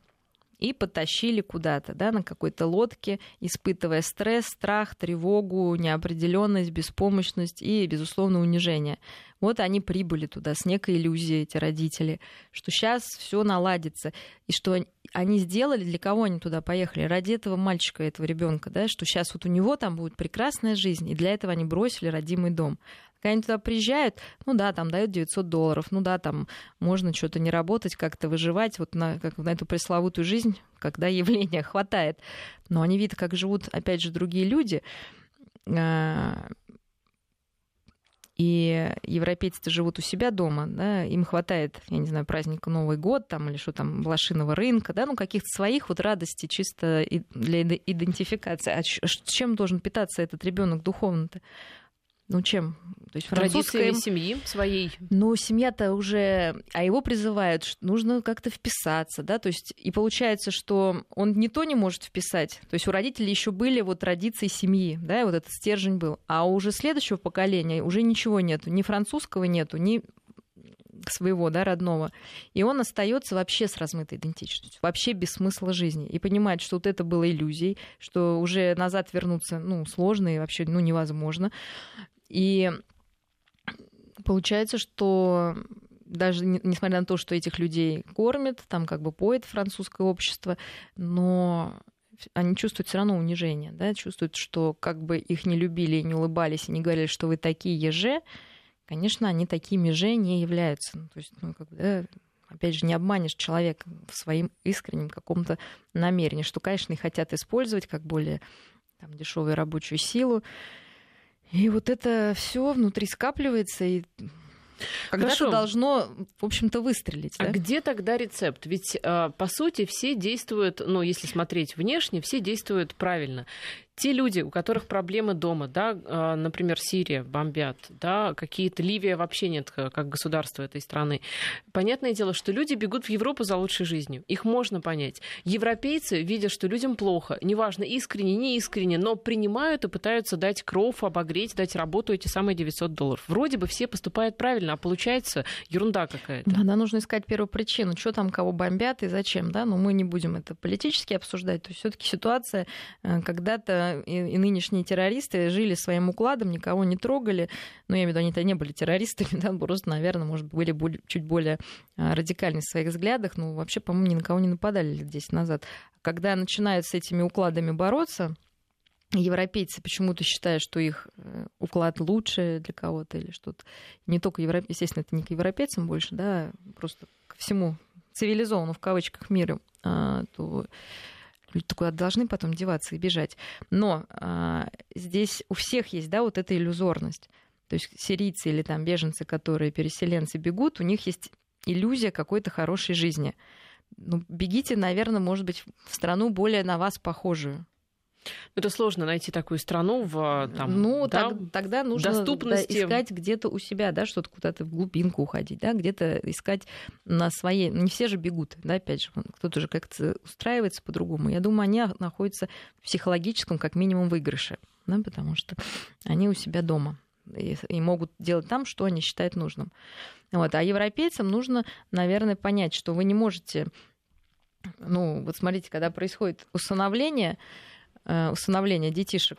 и потащили куда-то, да, на какой-то лодке, испытывая стресс, страх, тревогу, неопределенность, беспомощность и, безусловно, унижение. Вот они прибыли туда с некой иллюзией, эти родители, что сейчас все наладится, и что они сделали, для кого они туда поехали? Ради этого мальчика, этого ребенка, да, что сейчас вот у него там будет прекрасная жизнь, и для этого они бросили родимый дом. Когда они туда приезжают, ну да, там дают 900 долларов, ну да, там можно что-то не работать, как-то выживать вот на, как на эту пресловутую жизнь, когда явления хватает. Но они видят, как живут, опять же, другие люди. А, и европейцы-то живут у себя дома, да, им хватает, я не знаю, праздника Новый год там или что там, блошиного рынка, да, ну каких-то своих вот радостей чисто для идентификации. А чем должен питаться этот ребенок духовно-то? Ну, чем? То есть французская... семьи своей. Ну, семья-то уже... А его призывают, что нужно как-то вписаться, да? То есть и получается, что он не то не может вписать. То есть у родителей еще были вот традиции семьи, да, и вот этот стержень был. А уже следующего поколения уже ничего нету. Ни французского нету, ни своего, да, родного. И он остается вообще с размытой идентичностью, вообще без смысла жизни. И понимает, что вот это было иллюзией, что уже назад вернуться, ну, сложно и вообще, ну, невозможно. И получается, что даже несмотря на то, что этих людей кормят, там как бы поет французское общество, но они чувствуют все равно унижение, да, чувствуют, что как бы их не любили и не улыбались, и не говорили, что вы такие еже, конечно, они такими же не являются. Ну, то есть, ну, как бы, да, опять же, не обманешь человека в своим искреннем каком-то намерении, что, конечно, и хотят использовать как более там, дешевую рабочую силу, И вот это все внутри скапливается, и когда-то должно, в общем-то, выстрелить. А да? где тогда рецепт? Ведь, по сути, все действуют, ну, если смотреть внешне, все действуют правильно те люди, у которых проблемы дома, да, а, например, Сирия бомбят, да, какие-то Ливия вообще нет как государство этой страны. Понятное дело, что люди бегут в Европу за лучшей жизнью. Их можно понять. Европейцы, видя, что людям плохо, неважно, искренне, не искренне, но принимают и пытаются дать кров, обогреть, дать работу эти самые 900 долларов. Вроде бы все поступают правильно, а получается ерунда какая-то. Да, нужно искать первую причину, что там кого бомбят и зачем, да, но мы не будем это политически обсуждать. То есть все-таки ситуация э, когда-то и, и нынешние террористы жили своим укладом, никого не трогали. Ну, я имею в виду, они-то не были террористами, (laughs) да, просто, наверное, может, были более, чуть более а, радикальны в своих взглядах. Ну, вообще, по-моему, ни на кого не нападали лет 10 назад. Когда начинают с этими укладами бороться, европейцы почему-то считают, что их э, уклад лучше для кого-то или что-то. Не только европейцы, естественно, это не к европейцам больше, да, просто ко всему цивилизованному в кавычках миру, а, то Люди куда должны потом деваться и бежать. Но а, здесь у всех есть, да, вот эта иллюзорность. То есть сирийцы или там беженцы, которые переселенцы бегут, у них есть иллюзия какой-то хорошей жизни. Ну, бегите, наверное, может быть, в страну более на вас похожую. Это сложно найти такую страну в там, ну, да, так, тогда нужно доступности. Да, искать где-то у себя, да, что-то куда-то в глубинку уходить, да, где-то искать на своей. Не все же бегут, да, опять же, кто-то же как-то устраивается по-другому. Я думаю, они находятся в психологическом, как минимум, выигрыше, да, потому что они у себя дома и, и могут делать там, что они считают нужным. Вот. А европейцам нужно, наверное, понять, что вы не можете, ну, вот смотрите, когда происходит усыновление, усыновления детишек,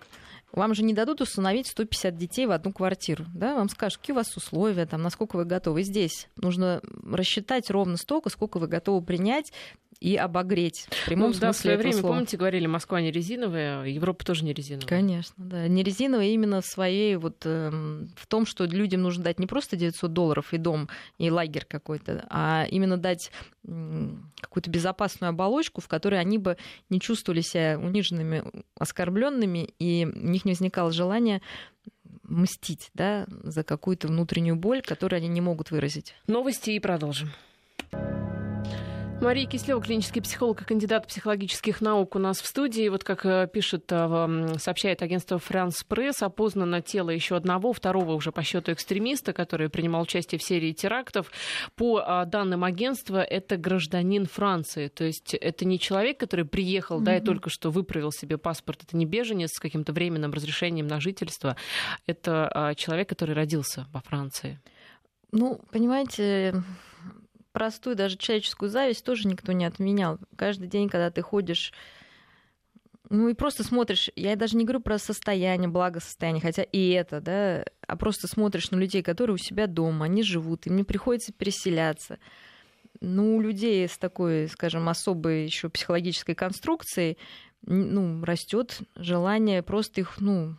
вам же не дадут установить 150 детей в одну квартиру. Да? Вам скажут, какие у вас условия, там, насколько вы готовы. Здесь нужно рассчитать ровно столько, сколько вы готовы принять и обогреть. В прямом ну, да, в свое время, слова. помните, говорили, Москва не резиновая, Европа тоже не резиновая. Конечно, да. Не резиновая именно в своей вот э, в том, что людям нужно дать не просто 900 долларов и дом, и лагерь какой-то, а именно дать э, какую-то безопасную оболочку, в которой они бы не чувствовали себя униженными, оскорбленными, и у них не возникало желания мстить да, за какую-то внутреннюю боль, которую они не могут выразить. Новости и продолжим. Мария Кислева, клинический психолог и кандидат психологических наук у нас в студии. Вот как э, пишет, э, сообщает агентство France Press, опознано тело еще одного, второго уже по счету экстремиста, который принимал участие в серии терактов. По э, данным агентства, это гражданин Франции. То есть это не человек, который приехал, mm-hmm. да, и только что выправил себе паспорт. Это не беженец с каким-то временным разрешением на жительство. Это человек, который родился во Франции. Ну, понимаете, простую даже человеческую зависть тоже никто не отменял. Каждый день, когда ты ходишь ну и просто смотришь, я даже не говорю про состояние, благосостояние, хотя и это, да, а просто смотришь на людей, которые у себя дома, они живут, им не приходится переселяться. Ну, у людей с такой, скажем, особой еще психологической конструкцией, ну, растет желание просто их, ну,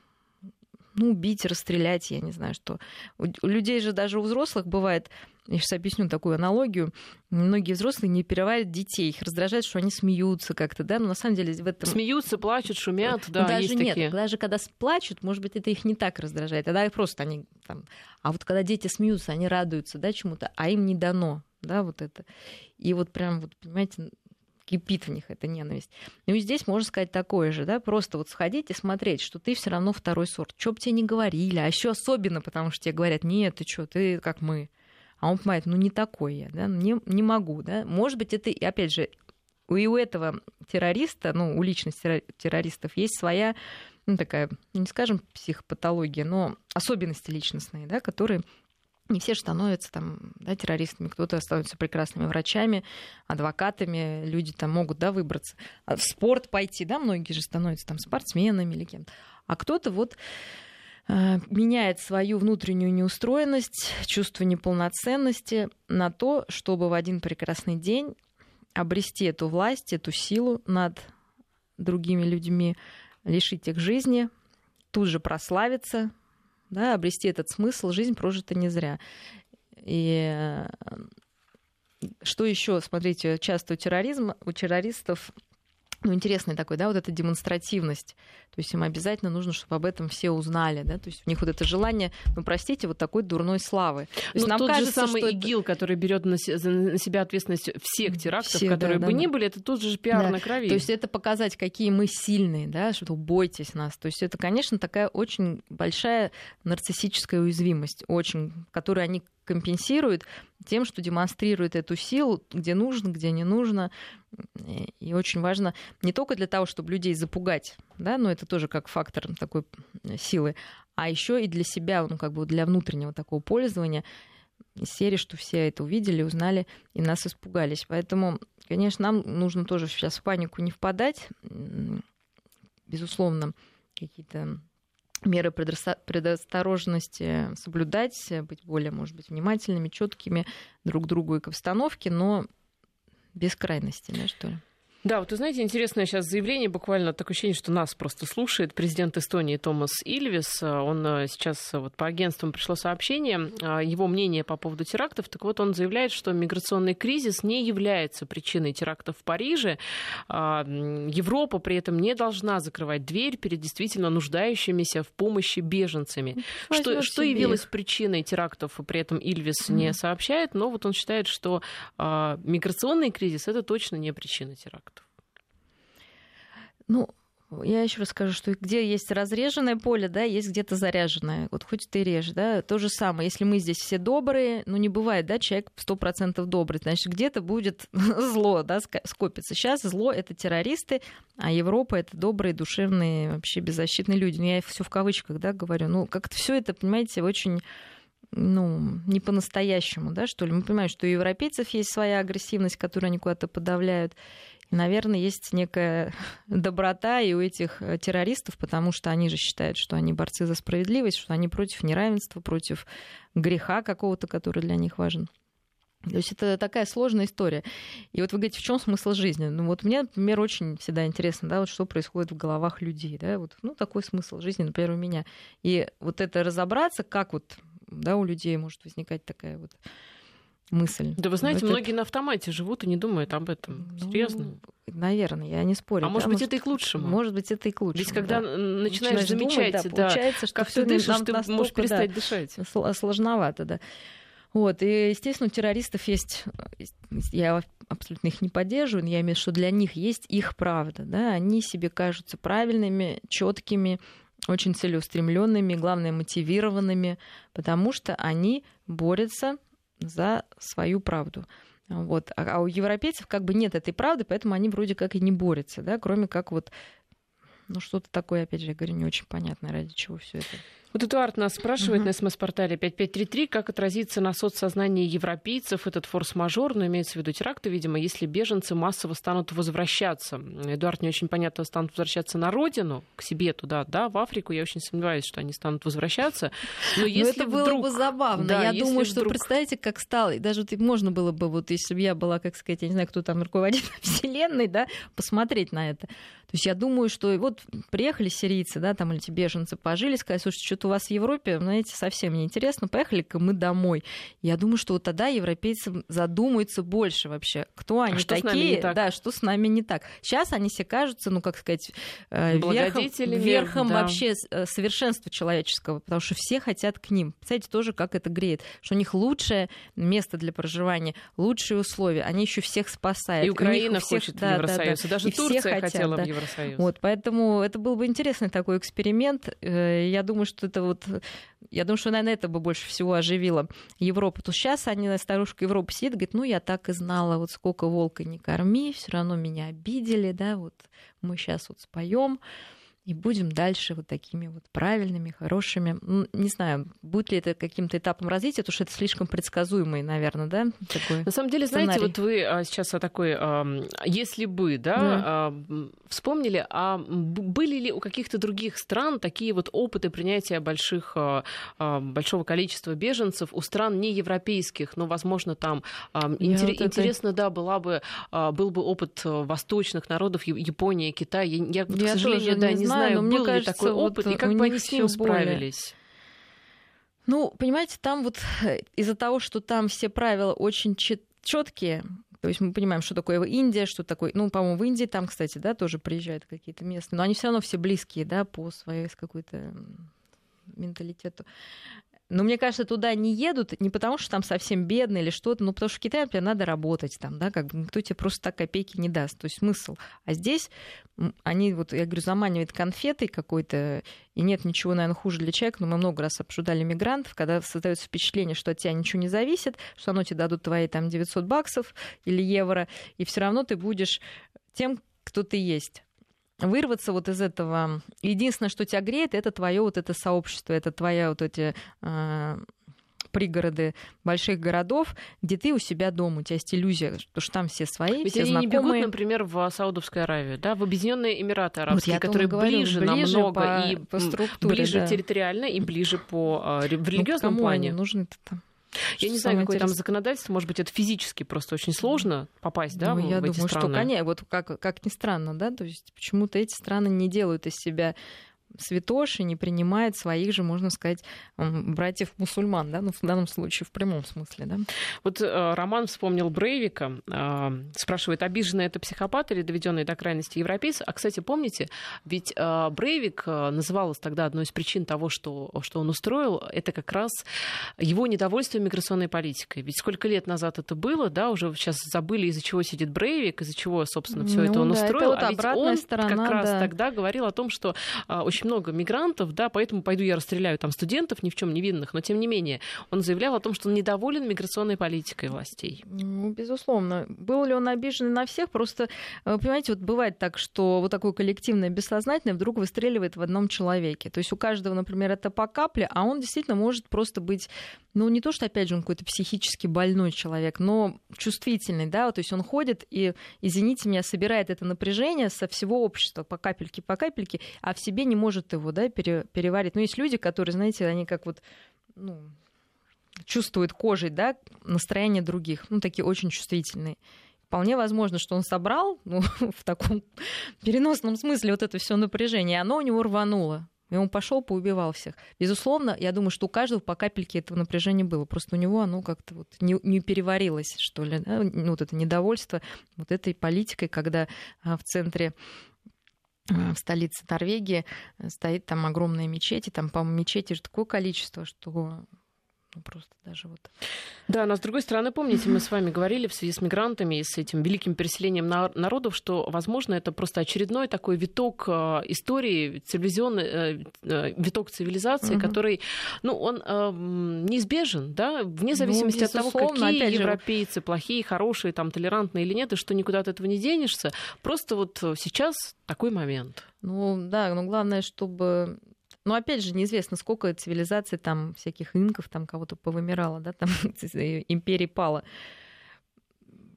ну, убить, расстрелять, я не знаю что. У людей же даже у взрослых бывает, я сейчас объясню такую аналогию, многие взрослые не переварят детей, их раздражает, что они смеются как-то, да, но на самом деле в этом... Смеются, плачут, шумят, да, даже есть нет, такие. даже когда плачут, может быть, это их не так раздражает, тогда просто они там... А вот когда дети смеются, они радуются, да, чему-то, а им не дано, да, вот это. И вот прям, вот, понимаете, кипит в них эта ненависть. Ну и здесь можно сказать такое же, да, просто вот сходить и смотреть, что ты все равно второй сорт. Что бы тебе не говорили, а еще особенно, потому что тебе говорят, нет, ты что, ты как мы. А он понимает, ну не такой я, да, не, не могу, да. Может быть, это, опять же, и у этого террориста, ну, у личности террористов есть своя, ну, такая, не скажем, психопатология, но особенности личностные, да, которые не все же становятся там, да, террористами, кто-то становится прекрасными врачами, адвокатами, люди там могут да, выбраться а в спорт пойти, да, многие же становятся там спортсменами или кем-то. А кто-то вот э, меняет свою внутреннюю неустроенность, чувство неполноценности на то, чтобы в один прекрасный день обрести эту власть, эту силу над другими людьми, лишить их жизни, тут же прославиться, да, обрести этот смысл, жизнь прожита не зря. И э, что еще, смотрите, часто у терроризма, у террористов ну, интересный такой, да, вот эта демонстративность. То есть им обязательно нужно, чтобы об этом все узнали, да, то есть у них вот это желание, ну, простите, вот такой дурной славы. То есть ну, нам тот кажется, же самый что ИГИЛ, это... который берет на, на себя ответственность всех терактов, все, которые да, бы да, ни да. были, это тот же пиар да. на крови. То есть это показать, какие мы сильные, да, что бойтесь нас. То есть это, конечно, такая очень большая нарциссическая уязвимость, очень, которую они компенсируют тем, что демонстрирует эту силу, где нужно, где не нужно. И очень важно не только для того, чтобы людей запугать, да, но это тоже как фактор такой силы, а еще и для себя, ну, как бы для внутреннего такого пользования из серии, что все это увидели, узнали и нас испугались. Поэтому, конечно, нам нужно тоже сейчас в панику не впадать. Безусловно, какие-то меры предосторожности соблюдать, быть более, может быть, внимательными, четкими друг к другу и к обстановке, но без крайности, да, что ли. Да, вот вы знаете, интересное сейчас заявление, буквально такое ощущение, что нас просто слушает президент Эстонии Томас Ильвис. Он э, сейчас э, вот по агентствам пришло сообщение, а, его мнение по поводу терактов. Так вот, он заявляет, что миграционный кризис не является причиной терактов в Париже. А, Европа при этом не должна закрывать дверь перед действительно нуждающимися в помощи беженцами. Что, что явилось причиной терактов, при этом Ильвис mm не сообщает, но вот он считает, что а, миграционный кризис это точно не причина терактов. Ну, я еще раз скажу, что где есть разреженное поле, да, есть где-то заряженное. Вот хоть ты режь, да, то же самое. Если мы здесь все добрые, ну не бывает, да, человек сто процентов добрый, значит, где-то будет (laughs) зло, да, скопится. Сейчас зло — это террористы, а Европа — это добрые, душевные, вообще беззащитные люди. Ну, я все в кавычках, да, говорю. Ну, как-то все это, понимаете, очень ну, не по-настоящему, да, что ли. Мы понимаем, что у европейцев есть своя агрессивность, которую они куда-то подавляют наверное, есть некая (laughs) доброта и у этих э, террористов, потому что они же считают, что они борцы за справедливость, что они против неравенства, против греха какого-то, который для них важен. То есть это такая сложная история. И вот вы говорите, в чем смысл жизни? Ну вот мне, например, очень всегда интересно, да, вот что происходит в головах людей, да, вот, ну такой смысл жизни, например, у меня. И вот это разобраться, как вот, да, у людей может возникать такая вот мысль. Да вы знаете, вот многие это... на автомате живут и не думают об этом. Ну, Серьезно. Наверное, я не спорю. А да, может быть, это и к лучшему. Может быть, это и к лучшему. Ведь когда да. начинаешь, начинаешь замечать, думать, да, получается, что как ты дышишь, ты можешь перестать да, дышать. Сложновато, да. Вот, и, естественно, у террористов есть, я абсолютно их не поддерживаю, но я имею в виду, что для них есть их правда, да, они себе кажутся правильными, четкими, очень целеустремленными, главное, мотивированными, потому что они борются за свою правду. Вот. А, а у европейцев как бы нет этой правды, поэтому они вроде как и не борются, да, кроме как вот ну, что-то такое, опять же, я говорю, не очень понятно, ради чего все это. Вот Эдуард нас спрашивает uh-huh. на смс-портале 5533, как отразится на соцсознании европейцев этот форс-мажор, но имеется в виду теракты, видимо, если беженцы массово станут возвращаться. Эдуард не очень понятно, станут возвращаться на родину, к себе туда, да, в Африку. Я очень сомневаюсь, что они станут возвращаться. Но (laughs) если но это вдруг... было бы забавно. Да, я думаю, что вдруг... представьте, как стало. Даже вот можно было бы, вот если бы я была, как сказать, я не знаю, кто там руководитель (laughs) Вселенной, да, посмотреть на это. То есть я думаю, что вот приехали сирийцы, да, там или эти беженцы, пожили, сказали, слушайте, у вас в Европе, знаете, совсем неинтересно, поехали-ка мы домой. Я думаю, что вот тогда европейцы задумаются больше вообще, кто они а что такие, да, что с нами не так. Сейчас они все кажутся, ну, как сказать, э, верхом, верхом да. вообще э, совершенства человеческого, потому что все хотят к ним. Представляете, тоже как это греет, что у них лучшее место для проживания, лучшие условия, они еще всех спасают. И Украина всех, хочет да, в Евросоюз, да, да. даже и Турция хотела да. в Евросоюз. Евросоюз. Вот, поэтому это был бы интересный такой эксперимент. Э, я думаю, что это вот... Я думаю, что, наверное, это бы больше всего оживило Европу. То сейчас они, старушка Европы сидит, говорит, ну, я так и знала, вот сколько волка не корми, все равно меня обидели, да, вот мы сейчас вот споем и будем дальше вот такими вот правильными, хорошими. Не знаю, будет ли это каким-то этапом развития, потому что это слишком предсказуемый, наверное, да? Такой На самом деле, сценарий. знаете, вот вы а, сейчас о такой, если бы, да, да. вспомнили, а были ли у каких-то других стран такие вот опыты принятия больших, а, большого количества беженцев у стран не европейских, но, возможно, там интер... вот интересно, это... да, была бы, а, был бы опыт э, восточных народов, Япония, Китай. Я, я, я к сожалению, да, не знаю, но был мне ли кажется, такой опыт, вот и как бы они с ним справились. Ну, понимаете, там вот э, из-за того, что там все правила очень четкие, То есть мы понимаем, что такое Индия, что такое... Ну, по-моему, в Индии там, кстати, да, тоже приезжают какие-то местные, но они все равно все близкие, да, по своей какой-то менталитету. Но мне кажется, туда не едут не потому, что там совсем бедно или что-то, но потому что в Китае, например, надо работать там, да, как бы никто тебе просто так копейки не даст. То есть смысл. А здесь они, вот я говорю, заманивают конфетой какой-то, и нет ничего, наверное, хуже для человека, но мы много раз обсуждали мигрантов, когда создается впечатление, что от тебя ничего не зависит, что оно тебе дадут твои там 900 баксов или евро, и все равно ты будешь тем, кто ты есть вырваться вот из этого. Единственное, что тебя греет, это твое вот это сообщество, это твоя вот эти э, пригороды больших городов, где ты у себя дома, у тебя есть иллюзия, что, там все свои, Ведь все они знакомые. не бегут, например, в Саудовскую Аравию, да, в Объединенные Эмираты Арабские, вот которые говорю, ближе, ближе намного по, и по структуре, ближе да. территориально и ближе по э, в религиозном ну, кому плане. они нужны-то там? Я не знаю, какое там интересное. законодательство, может быть, это физически просто очень сложно попасть, да, Ну, в я эти думаю, страны. что, конечно, вот как, как ни странно, да, то есть почему-то эти страны не делают из себя святош и не принимает своих же, можно сказать, братьев-мусульман, да, ну, в данном случае в прямом смысле, да. Вот э, Роман вспомнил Брейвика, э, спрашивает, обиженный это психопат или доведенный до крайности европейец? А, кстати, помните, ведь э, Брейвик э, называлось тогда одной из причин того, что, что он устроил, это как раз его недовольство миграционной политикой. Ведь сколько лет назад это было, да, уже сейчас забыли, из-за чего сидит Брейвик, из-за чего, собственно, все Ну это он да, это устроил. вот а ведь он сторона, как раз да. тогда говорил о том, что э, очень много мигрантов, да, поэтому пойду я расстреляю там студентов, ни в чем невинных, но тем не менее он заявлял о том, что он недоволен миграционной политикой властей. Ну, безусловно. Был ли он обижен на всех? Просто, э, понимаете, вот бывает так, что вот такое коллективное бессознательное вдруг выстреливает в одном человеке. То есть у каждого, например, это по капле, а он действительно может просто быть, ну, не то, что, опять же, он какой-то психически больной человек, но чувствительный, да, то есть он ходит и, извините меня, собирает это напряжение со всего общества по капельке, по капельке, а в себе не может его, да, пере- переварить. Но есть люди, которые, знаете, они как вот, ну, чувствует кожей, да, настроение других, ну, такие очень чувствительные. Вполне возможно, что он собрал, ну, (laughs) в таком переносном смысле вот это все напряжение, и оно у него рвануло. И он пошел, поубивал всех. Безусловно, я думаю, что у каждого по капельке этого напряжения было. Просто у него оно как-то вот не, не переварилось, что ли. да, ну, Вот это недовольство вот этой политикой, когда а, в центре в столице Норвегии э, стоит там огромная мечеть, и там, по-моему, мечети же такое количество, что ну, просто даже вот... Да, но с другой стороны, помните, мы с вами говорили в связи с мигрантами и с этим великим переселением на- народов, что, возможно, это просто очередной такой виток э, истории, телевизионный э, э, виток цивилизации, Мгм. который, ну, он э, неизбежен, да, вне зависимости от того, Ну, какие же, европейцы плохие, хорошие, там, толерантные или нет, и что никуда от этого не денешься. Просто вот сейчас такой момент. Ну да, но главное, чтобы... Ну, опять же, неизвестно, сколько цивилизаций там, всяких инков, там кого-то повымирало, да, там (laughs) империи пала.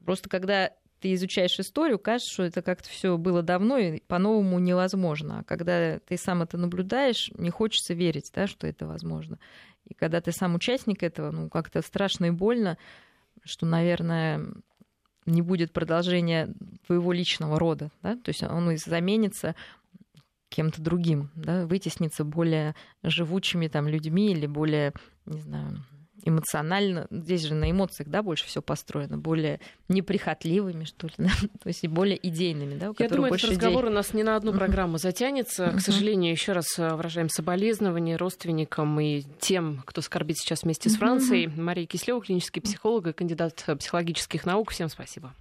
Просто когда ты изучаешь историю, кажется, что это как-то все было давно и по-новому невозможно. А когда ты сам это наблюдаешь, не хочется верить, да, что это возможно. И когда ты сам участник этого, ну, как-то страшно и больно, что, наверное, не будет продолжения твоего личного рода, да, то есть он заменится кем-то другим, да, вытеснится более живучими там людьми или более, не знаю, эмоционально, здесь же на эмоциях, да, больше все построено, более неприхотливыми, что ли, (laughs) да? то есть и более идейными, да, у Я думаю, больше этот идей. разговор у нас не на одну программу затянется. К сожалению, еще раз э, выражаем соболезнования родственникам и тем, кто скорбит сейчас вместе с. Францией. Мария Кислева, клинический психолог и кандидат психологических наук. Всем спасибо.